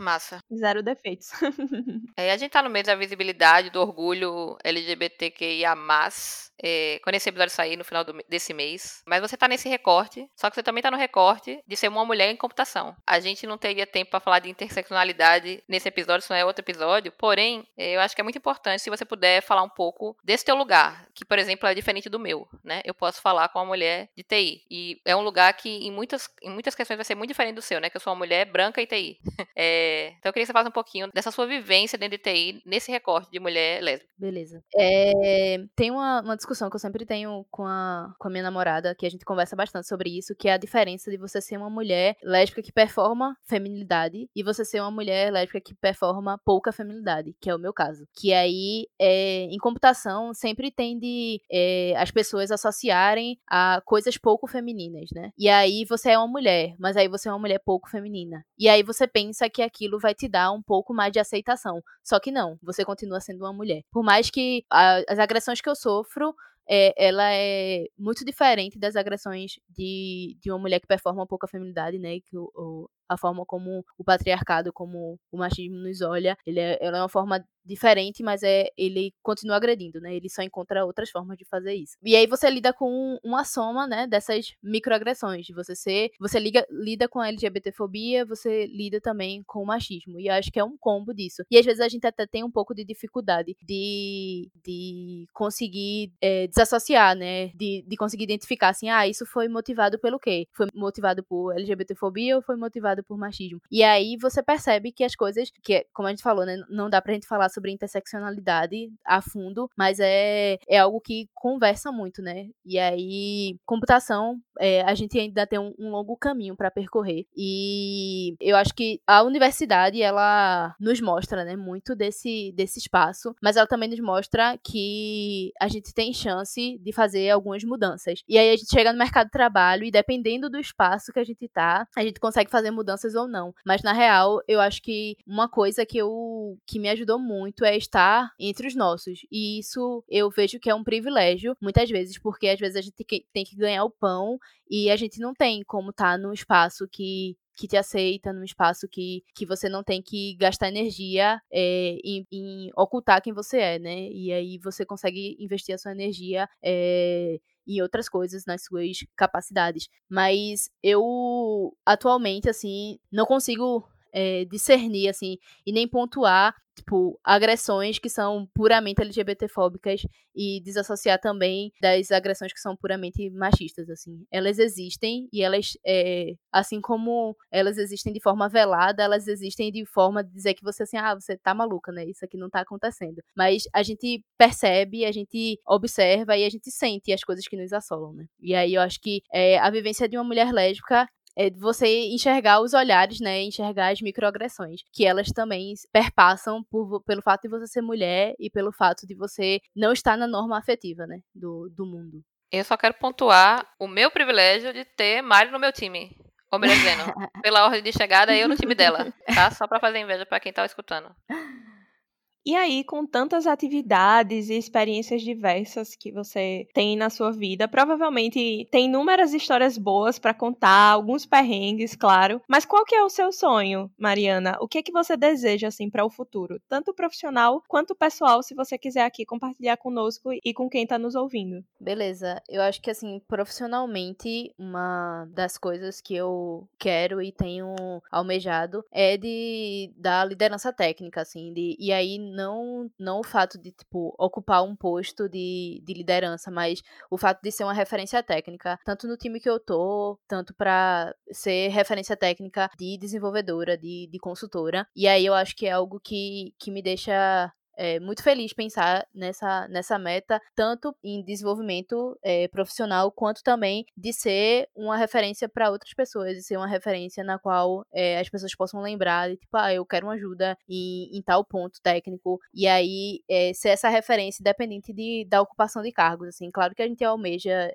Massa. Zero defeitos. é, a gente tá no meio da visibilidade, do orgulho LGBTQIA+, é, quando esse episódio sair no final do, desse mês. Mas você tá nesse recorte, só que você também tá no recorte de ser uma mulher em computação. A gente não teria tempo para falar de interseccionalidade nesse episódio, isso não é outro episódio. Porém, é, eu acho que é muito importante se você puder falar um pouco desse teu lugar, que, por exemplo, é diferente do meu, né? Eu posso falar com uma mulher de TI. E é um lugar que, em muitas, em muitas questões, vai ser muito diferente do seu, né? Que eu sou uma mulher branca e TI. é, então, eu queria que você falasse um pouquinho dessa sua vivência dentro de TI, nesse recorte de mulher lésbica. Beleza. É, tem uma, uma discussão que eu sempre tenho com a, com a minha namorada, que a gente conversa bastante sobre isso, que é a diferença de você ser uma mulher lésbica que performa feminilidade e você ser uma mulher lésbica que performa pouca feminilidade, que é o meu caso. Que aí, é, em computação, sempre tende é, as pessoas associarem a coisas pouco femininas, né? E aí você é uma mulher, mas aí você é uma mulher pouco feminina. E aí você pensa que aquilo vai te dar um pouco mais de aceitação. Só que não, você continua sendo uma mulher. Por mais que a, as agressões que eu sofro é, ela é muito diferente das agressões de, de uma mulher que performa pouca feminilidade, né? Que o, a forma como o patriarcado, como o machismo nos olha, ele é, ela é uma forma diferente, mas é ele continua agredindo, né? Ele só encontra outras formas de fazer isso. E aí você lida com uma soma, né, dessas microagressões, de você ser, você liga, lida com a LGBTfobia, você lida também com o machismo. E eu acho que é um combo disso. E às vezes a gente até tem um pouco de dificuldade de, de conseguir é, desassociar, né? De, de conseguir identificar assim, ah, isso foi motivado pelo quê? Foi motivado por LGBTfobia ou foi motivado por machismo? E aí você percebe que as coisas, que como a gente falou, né, não dá pra gente falar sobre interseccionalidade a fundo, mas é, é algo que conversa muito, né? E aí, computação, é, a gente ainda tem um, um longo caminho para percorrer. E eu acho que a universidade, ela nos mostra, né, muito desse, desse espaço, mas ela também nos mostra que a gente tem chance de fazer algumas mudanças. E aí a gente chega no mercado de trabalho e dependendo do espaço que a gente tá, a gente consegue fazer mudanças ou não. Mas na real, eu acho que uma coisa que eu que me ajudou muito muito é estar entre os nossos. E isso eu vejo que é um privilégio, muitas vezes, porque às vezes a gente tem que ganhar o pão e a gente não tem como estar tá num espaço que que te aceita, num espaço que, que você não tem que gastar energia é, em, em, ocultar quem você é, né? E aí você consegue investir a sua energia é, em outras coisas, nas suas capacidades. Mas eu, atualmente, assim, não consigo é, discernir, assim, e nem pontuar tipo, agressões que são puramente LGBTfóbicas e desassociar também das agressões que são puramente machistas, assim. Elas existem e elas, é, assim como elas existem de forma velada, elas existem de forma de dizer que você, assim, ah, você tá maluca, né? Isso aqui não tá acontecendo. Mas a gente percebe, a gente observa e a gente sente as coisas que nos assolam, né? E aí eu acho que é, a vivência de uma mulher lésbica é você enxergar os olhares, né? Enxergar as microagressões, que elas também perpassam por, pelo fato de você ser mulher e pelo fato de você não estar na norma afetiva, né? Do, do mundo. Eu só quero pontuar o meu privilégio de ter Mari no meu time. Ou melhor dizendo, pela ordem de chegada, eu no time dela, tá? Só pra fazer inveja pra quem tá escutando. E aí, com tantas atividades e experiências diversas que você tem na sua vida, provavelmente tem inúmeras histórias boas para contar, alguns perrengues, claro. Mas qual que é o seu sonho, Mariana? O que é que você deseja assim para o futuro, tanto profissional quanto pessoal, se você quiser aqui compartilhar conosco e com quem está nos ouvindo? Beleza. Eu acho que assim, profissionalmente, uma das coisas que eu quero e tenho almejado é de da liderança técnica, assim, de e aí não, não o fato de, tipo, ocupar um posto de, de liderança, mas o fato de ser uma referência técnica, tanto no time que eu tô, tanto para ser referência técnica de desenvolvedora, de, de consultora. E aí eu acho que é algo que, que me deixa é, muito feliz pensar nessa, nessa meta, tanto em desenvolvimento é, profissional, quanto também de ser uma referência para outras pessoas, de ser uma referência na qual é, as pessoas possam lembrar de, tipo, ah, eu quero uma ajuda em, em tal ponto técnico, e aí ser essa referência independente de, da ocupação de cargos, assim, claro que a gente almeja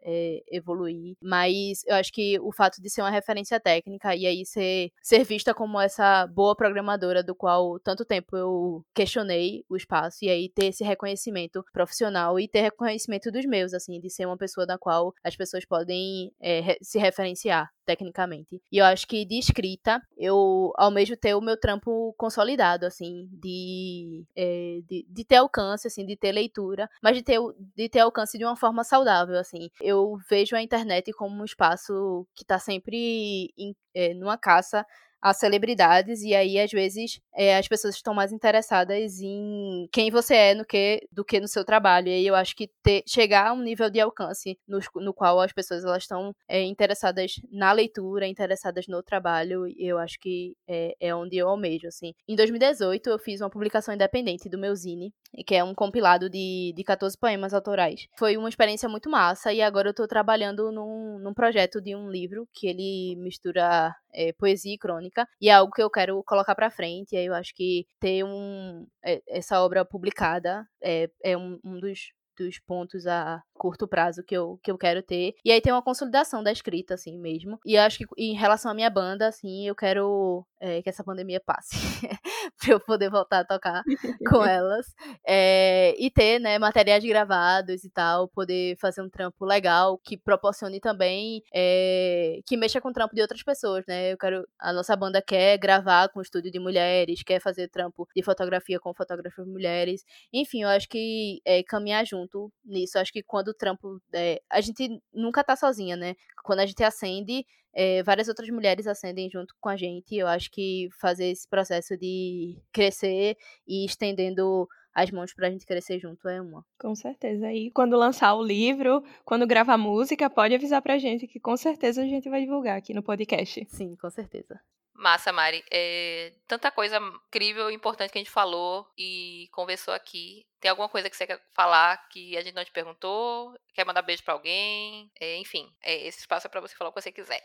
evoluir, mas eu acho que o fato de ser uma referência técnica e aí ser, ser vista como essa boa programadora do qual tanto tempo eu questionei os espaço e aí ter esse reconhecimento profissional e ter reconhecimento dos meus, assim, de ser uma pessoa da qual as pessoas podem é, se referenciar tecnicamente. E eu acho que de escrita, eu almejo ter o meu trampo consolidado, assim, de, é, de, de, ter alcance, assim, de ter leitura, mas de ter, de ter alcance de uma forma saudável, assim. Eu vejo a internet como um espaço que está sempre em, é, numa caça as celebridades, e aí, às vezes, é, as pessoas estão mais interessadas em quem você é no que, do que no seu trabalho. E aí eu acho que ter, chegar a um nível de alcance no, no qual as pessoas elas estão é, interessadas na leitura, interessadas no trabalho, eu acho que é, é onde eu almejo, assim. Em 2018, eu fiz uma publicação independente do meu zine, que é um compilado de, de 14 poemas autorais. Foi uma experiência muito massa, e agora eu tô trabalhando num, num projeto de um livro que ele mistura é, poesia e crônica, e é algo que eu quero colocar para frente. E aí eu acho que ter um, é, essa obra publicada é, é um, um dos, dos pontos a curto prazo que eu, que eu quero ter. E aí tem uma consolidação da escrita, assim mesmo. E acho que em relação à minha banda, assim, eu quero é, que essa pandemia passe. pra eu poder voltar a tocar com elas. É, e ter, né, materiais gravados e tal, poder fazer um trampo legal que proporcione também é, que mexa com o trampo de outras pessoas, né? Eu quero. A nossa banda quer gravar com estúdio de mulheres, quer fazer trampo de fotografia com fotógrafas mulheres. Enfim, eu acho que é, caminhar junto nisso. Eu acho que quando o trampo. É, a gente nunca tá sozinha, né? Quando a gente acende, é, várias outras mulheres acendem junto com a gente. Eu acho que fazer esse processo de crescer e estendendo as mãos pra gente crescer junto é uma. Com certeza. E quando lançar o livro, quando gravar música, pode avisar pra gente que com certeza a gente vai divulgar aqui no podcast. Sim, com certeza. Massa, Mari. É, tanta coisa incrível e importante que a gente falou e conversou aqui. Tem alguma coisa que você quer falar que a gente não te perguntou? Quer mandar beijo para alguém? É, enfim, é, esse espaço é para você falar o que você quiser.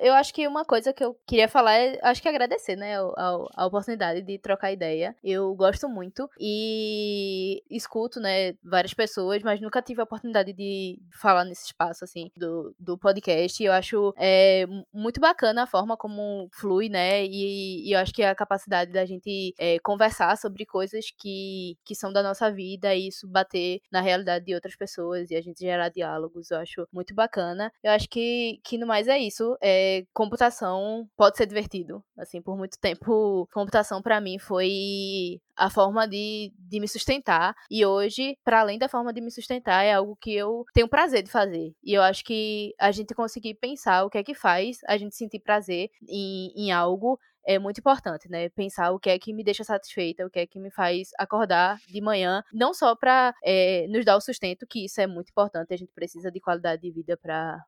Eu acho que uma coisa que eu queria falar é, acho que agradecer, né, a, oportunidade de trocar ideia. Eu gosto muito e escuto, né, várias pessoas, mas nunca tive a oportunidade de falar nesse espaço, assim, do, do podcast. E eu acho é, muito bacana a forma como flui, né, e, e eu acho que a capacidade da gente é, conversar sobre coisas que, que são da nossa vida e isso bater na realidade de outras pessoas e a gente gerar diálogos, eu acho muito bacana. Eu acho que, que no mais é isso. É, computação pode ser divertido. Assim, por muito tempo, computação para mim foi a forma de, de me sustentar. E hoje, para além da forma de me sustentar, é algo que eu tenho prazer de fazer. E eu acho que a gente conseguir pensar o que é que faz a gente sentir prazer em, em algo é muito importante, né? Pensar o que é que me deixa satisfeita, o que é que me faz acordar de manhã, não só para é, nos dar o sustento, que isso é muito importante, a gente precisa de qualidade de vida para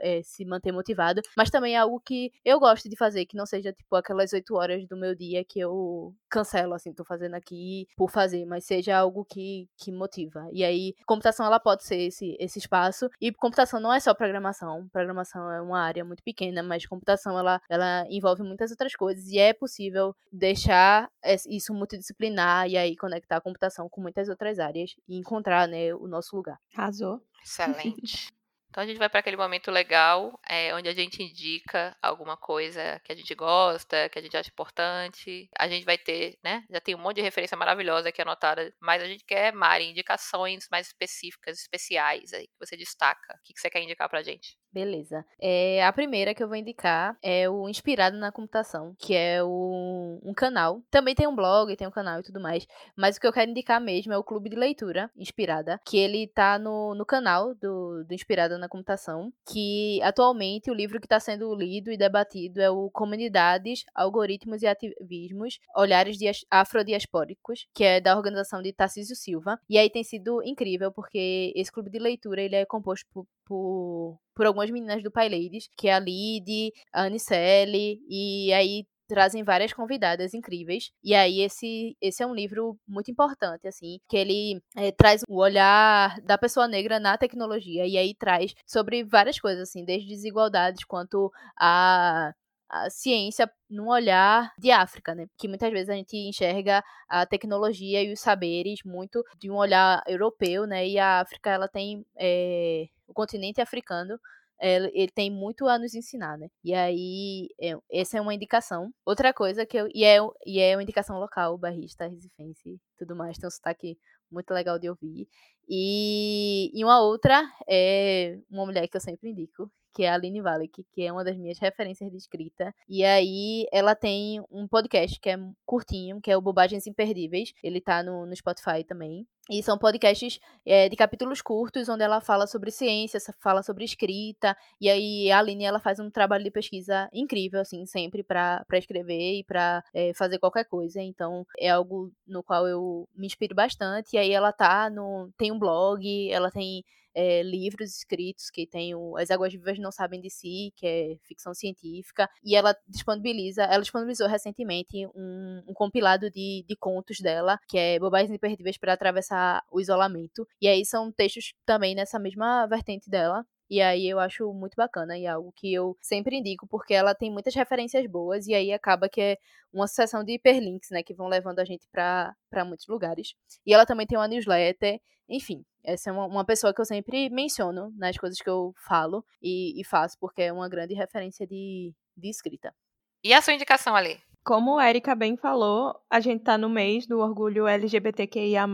é, se manter motivado, mas também é algo que eu gosto de fazer, que não seja tipo aquelas oito horas do meu dia que eu cancelo, assim, tô fazendo aqui por fazer, mas seja algo que, que motiva. E aí, computação ela pode ser esse, esse espaço. E computação não é só programação. Programação é uma área muito pequena, mas computação ela, ela envolve muitas outras coisas. E é possível deixar isso multidisciplinar e aí conectar a computação com muitas outras áreas e encontrar né, o nosso lugar. Arrasou. Excelente. Então a gente vai para aquele momento legal, é, onde a gente indica alguma coisa que a gente gosta, que a gente acha importante. A gente vai ter, né? Já tem um monte de referência maravilhosa aqui anotada, mas a gente quer, Mari, indicações mais específicas, especiais aí, que você destaca. O que, que você quer indicar pra gente? Beleza. É, a primeira que eu vou indicar é o Inspirado na Computação, que é o, um canal. Também tem um blog, tem um canal e tudo mais. Mas o que eu quero indicar mesmo é o Clube de Leitura Inspirada, que ele tá no, no canal do, do Inspirada na Computação. Que atualmente o livro que está sendo lido e debatido é o Comunidades, Algoritmos e Ativismos, Olhares Afrodiaspóricos, que é da organização de Tarcísio Silva. E aí tem sido incrível, porque esse clube de leitura ele é composto por, por por algumas meninas do Pai Ladies, que é a Lid, a Anicelle, e aí trazem várias convidadas incríveis. E aí esse, esse é um livro muito importante, assim, que ele é, traz o olhar da pessoa negra na tecnologia. E aí traz sobre várias coisas, assim, desde desigualdades quanto a a ciência num olhar de África, né? Que muitas vezes a gente enxerga a tecnologia e os saberes muito de um olhar europeu, né? E a África, ela tem é, o continente africano ele tem muito a nos ensinar, né? E aí, é, essa é uma indicação. Outra coisa que eu. E é, e é uma indicação local, barrista, resifense e tudo mais. Tem um sotaque muito legal de ouvir. E, e uma outra é uma mulher que eu sempre indico, que é a Aline Valek, que é uma das minhas referências de escrita. E aí ela tem um podcast que é curtinho, que é o Bobagens Imperdíveis. Ele tá no, no Spotify também. E são podcasts é, de capítulos curtos, onde ela fala sobre ciência, fala sobre escrita. E aí a Aline ela faz um trabalho de pesquisa incrível, assim, sempre para escrever e para é, fazer qualquer coisa. Então é algo no qual eu me inspiro bastante. E aí ela tá no. tem um blog, ela tem é, livros escritos que tem o As Águas Vivas Não Sabem de Si, que é ficção científica, e ela disponibiliza, ela disponibilizou recentemente um, um compilado de, de contos dela, que é Bobagens Imperdíveis para Atravessar o Isolamento, e aí são textos também nessa mesma vertente dela, e aí eu acho muito bacana e é algo que eu sempre indico, porque ela tem muitas referências boas e aí acaba que é uma sucessão de hiperlinks, né, que vão levando a gente para muitos lugares. E ela também tem uma newsletter, enfim, essa é uma, uma pessoa que eu sempre menciono nas coisas que eu falo e, e faço, porque é uma grande referência de, de escrita. E a sua indicação ali? Como a Erika bem falou, a gente está no mês do orgulho LGBTQIA+,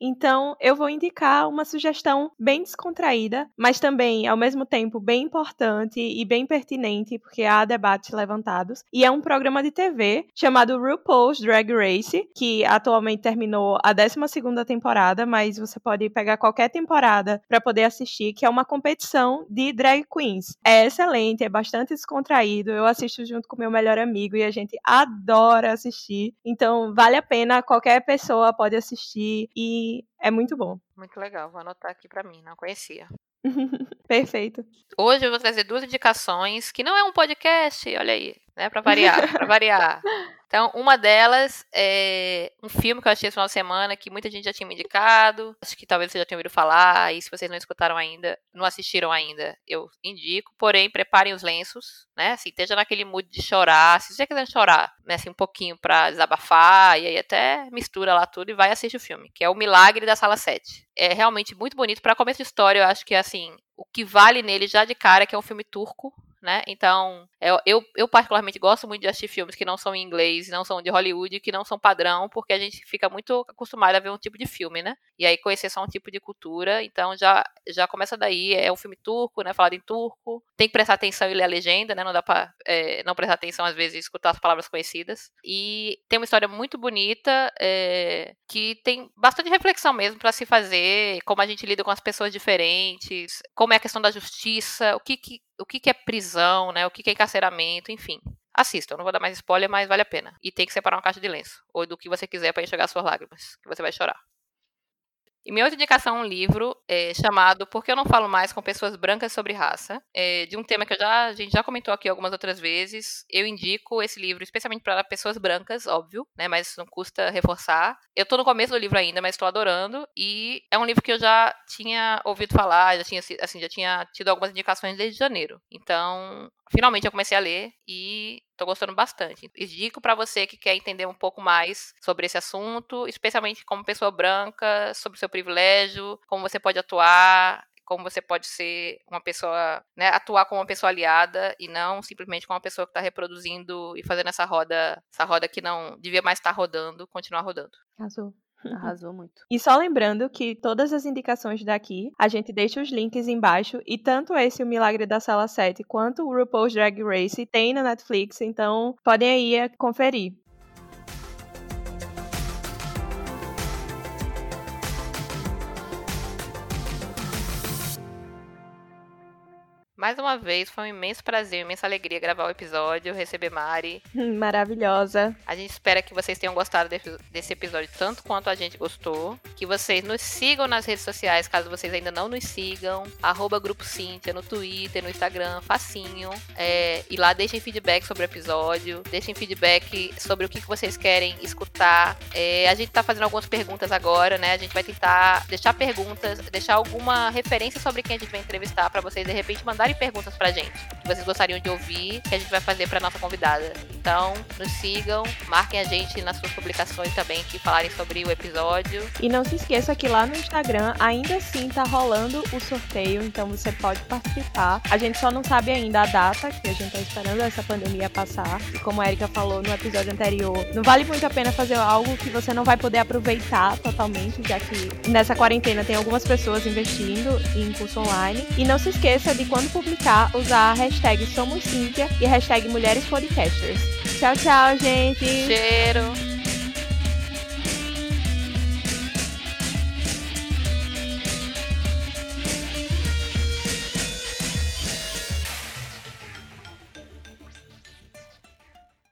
então eu vou indicar uma sugestão bem descontraída, mas também, ao mesmo tempo, bem importante e bem pertinente, porque há debates levantados, e é um programa de TV chamado RuPaul's Drag Race, que atualmente terminou a 12ª temporada, mas você pode pegar qualquer temporada para poder assistir, que é uma competição de drag queens. É excelente, é bastante descontraído, eu assisto junto com meu melhor amigo e a gente adora assistir. Então, vale a pena, qualquer pessoa pode assistir e é muito bom. Muito legal, vou anotar aqui para mim, não conhecia. Perfeito. Hoje eu vou trazer duas indicações, que não é um podcast, olha aí, né, para variar, para variar. Então, uma delas é um filme que eu achei esse final de semana que muita gente já tinha me indicado. Acho que talvez vocês já tenham ouvido falar. E se vocês não escutaram ainda, não assistiram ainda, eu indico. Porém, preparem os lenços, né? Assim, esteja naquele mood de chorar. Se você quiser chorar, né, assim, um pouquinho pra desabafar, e aí até mistura lá tudo e vai assistir o filme, que é O Milagre da Sala 7. É realmente muito bonito. Para começo de história, eu acho que, assim, o que vale nele já de cara é que é um filme turco, né? Então, eu, eu, particularmente gosto muito de assistir filmes que não são em inglês, não são de Hollywood, que não são padrão, porque a gente fica muito acostumado a ver um tipo de filme, né? E aí conhecer só um tipo de cultura, então já, já começa daí. É um filme turco, né? Falado em turco. Tem que prestar atenção e ler a legenda, né? Não dá pra é, não prestar atenção, às vezes, e escutar as palavras conhecidas. E tem uma história muito bonita, é, que tem bastante reflexão mesmo para se fazer, como a gente lida com as pessoas diferentes, como é a questão da justiça, o que, que o que, que é prisão, né? O que, que é encarceramento, enfim. Assista, eu não vou dar mais spoiler, mas vale a pena. E tem que separar uma caixa de lenço. Ou do que você quiser para enxergar suas lágrimas, que você vai chorar. E minha outra indicação é um livro é, chamado Por que eu não falo mais com pessoas brancas sobre raça? É, de um tema que já, a gente já comentou aqui algumas outras vezes. Eu indico esse livro especialmente para pessoas brancas, óbvio, né? Mas não custa reforçar. Eu tô no começo do livro ainda, mas estou adorando. E é um livro que eu já tinha ouvido falar, já tinha, assim, já tinha tido algumas indicações desde janeiro. Então, finalmente eu comecei a ler e tô gostando bastante. Indico para você que quer entender um pouco mais sobre esse assunto, especialmente como pessoa branca, sobre seu privilégio, como você pode atuar, como você pode ser uma pessoa, né, atuar como uma pessoa aliada e não simplesmente como uma pessoa que está reproduzindo e fazendo essa roda, essa roda que não devia mais estar tá rodando, continuar rodando. Azul. Arrasou muito. E só lembrando que todas as indicações daqui, a gente deixa os links embaixo. E tanto esse O Milagre da Sala 7 quanto o RuPaul's Drag Race tem na Netflix. Então podem aí conferir. Mais uma vez, foi um imenso prazer, uma imensa alegria gravar o episódio, receber Mari. Maravilhosa. A gente espera que vocês tenham gostado desse episódio tanto quanto a gente gostou. Que vocês nos sigam nas redes sociais, caso vocês ainda não nos sigam. Arroba Grupo Cíntia no Twitter, no Instagram, facinho. É, e lá deixem feedback sobre o episódio. Deixem feedback sobre o que vocês querem escutar. É, a gente tá fazendo algumas perguntas agora, né? A gente vai tentar deixar perguntas, deixar alguma referência sobre quem a gente vai entrevistar para vocês de repente mandarem mandarem perguntas pra gente que vocês gostariam de ouvir, que a gente vai fazer pra nossa convidada. Então, nos sigam, marquem a gente nas suas publicações também que falarem sobre o episódio. E não se esqueça que lá no Instagram ainda assim tá rolando o sorteio, então você pode participar. A gente só não sabe ainda a data, que a gente tá esperando essa pandemia passar. E como a Erika falou no episódio anterior, não vale muito a pena fazer algo que você não vai poder aproveitar totalmente, já que nessa quarentena tem algumas pessoas investindo em curso online. E não se esqueça de quando publicar, usar a hashtag Somos Cíntia e a hashtag Mulheres Podcasters. Tchau, tchau, gente. Cheiro.